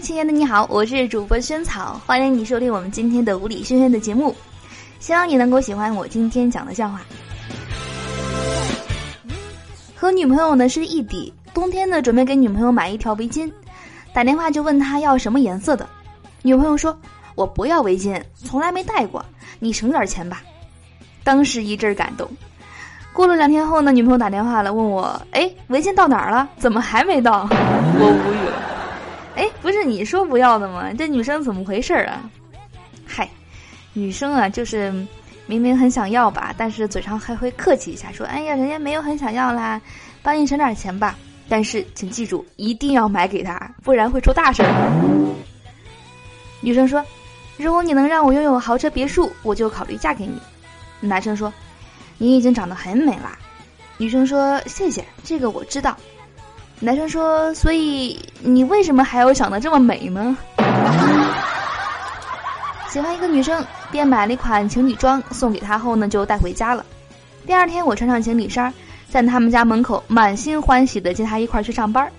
亲爱的你好，我是主播萱草，欢迎你收听我们今天的无理萱萱的节目，希望你能够喜欢我今天讲的笑话。和女朋友呢是异地，冬天呢准备给女朋友买一条围巾，打电话就问她要什么颜色的，女朋友说：“我不要围巾，从来没戴过，你省点钱吧。”当时一阵感动。过了两天后呢，女朋友打电话了，问我：“哎，围巾到哪儿了？怎么还没到？”我无语。不是你说不要的吗？这女生怎么回事啊？嗨，女生啊，就是明明很想要吧，但是嘴上还会客气一下，说：“哎呀，人家没有很想要啦，帮你省点钱吧。”但是请记住，一定要买给她，不然会出大事儿。女生说：“如果你能让我拥有豪车别墅，我就考虑嫁给你。”男生说。你已经长得很美了，女生说：“谢谢，这个我知道。”男生说：“所以你为什么还要长得这么美呢？” 喜欢一个女生，便买了一款情侣装送给她后呢，就带回家了。第二天，我穿上情侣衫，在他们家门口满心欢喜的接她一块去上班。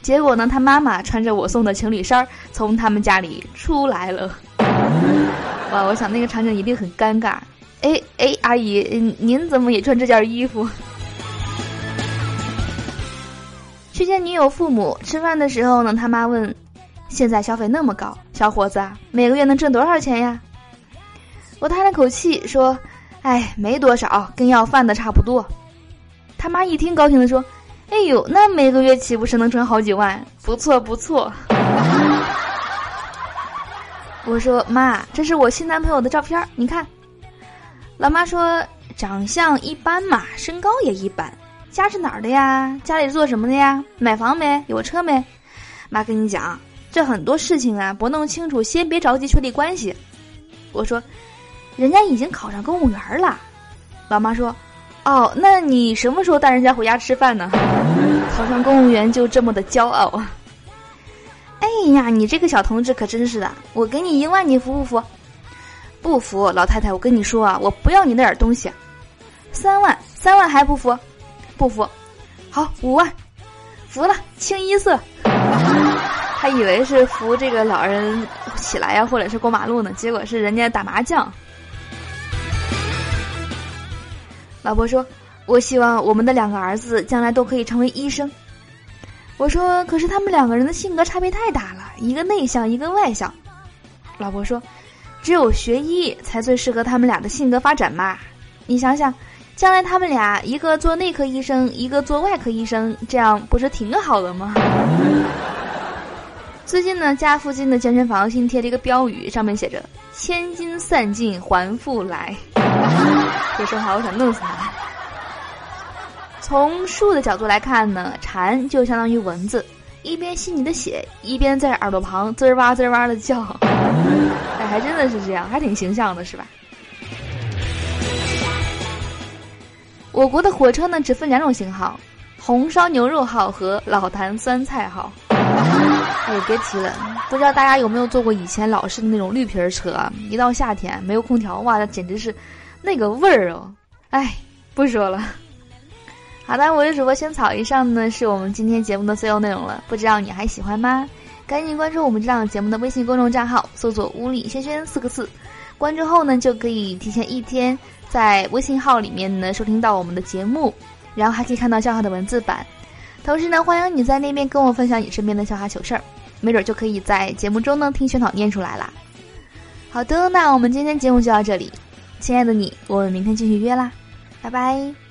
结果呢，她妈妈穿着我送的情侣衫从他们家里出来了。哇，我想那个场景一定很尴尬。哎哎，阿姨，您怎么也穿这件衣服？去见女友父母吃饭的时候呢，他妈问：“现在消费那么高，小伙子每个月能挣多少钱呀？”我叹了口气说：“哎，没多少，跟要饭的差不多。”他妈一听，高兴的说：“哎呦，那每个月岂不是能挣好几万？不错不错。”我说：“妈，这是我新男朋友的照片，你看。”老妈说：“长相一般嘛，身高也一般。家是哪儿的呀？家里做什么的呀？买房没？有车没？”妈跟你讲，这很多事情啊，不弄清楚，先别着急确立关系。我说：“人家已经考上公务员了。”老妈说：“哦，那你什么时候带人家回家吃饭呢？考上公务员就这么的骄傲啊？”哎呀，你这个小同志可真是的！我给你一万，你服不服？不服，老太太，我跟你说啊，我不要你那点东西。三万，三万还不服？不服，好五万，服了，清一色。他以为是扶这个老人起来呀，或者是过马路呢，结果是人家打麻将。老婆说：“我希望我们的两个儿子将来都可以成为医生。”我说：“可是他们两个人的性格差别太大了，一个内向，一个外向。”老婆说。只有学医才最适合他们俩的性格发展嘛？你想想，将来他们俩一个做内科医生，一个做外科医生，这样不是挺好的吗？最近呢，家附近的健身房新贴了一个标语，上面写着“千金散尽还复来”。这说话我想弄死他。从树的角度来看呢，蝉就相当于蚊子。一边吸你的血，一边在耳朵旁滋哇滋哇的叫，哎，还真的是这样，还挺形象的，是吧？我国的火车呢，只分两种型号：红烧牛肉号和老坛酸菜号。哎，别提了，不知道大家有没有坐过以前老式的那种绿皮车？一到夏天没有空调，哇，那简直是那个味儿哦！哎，不说了。好的，我是主播仙草。以上呢是我们今天节目的所有内容了，不知道你还喜欢吗？赶紧关注我们这档节目的微信公众账号，搜索“屋里轩轩”四个字，关注后呢就可以提前一天在微信号里面呢收听到我们的节目，然后还可以看到笑话的文字版。同时呢，欢迎你在那边跟我分享你身边的笑话糗事儿，没准就可以在节目中呢听萱草念出来啦。好的，那我们今天节目就到这里，亲爱的你，我们明天继续约啦，拜拜。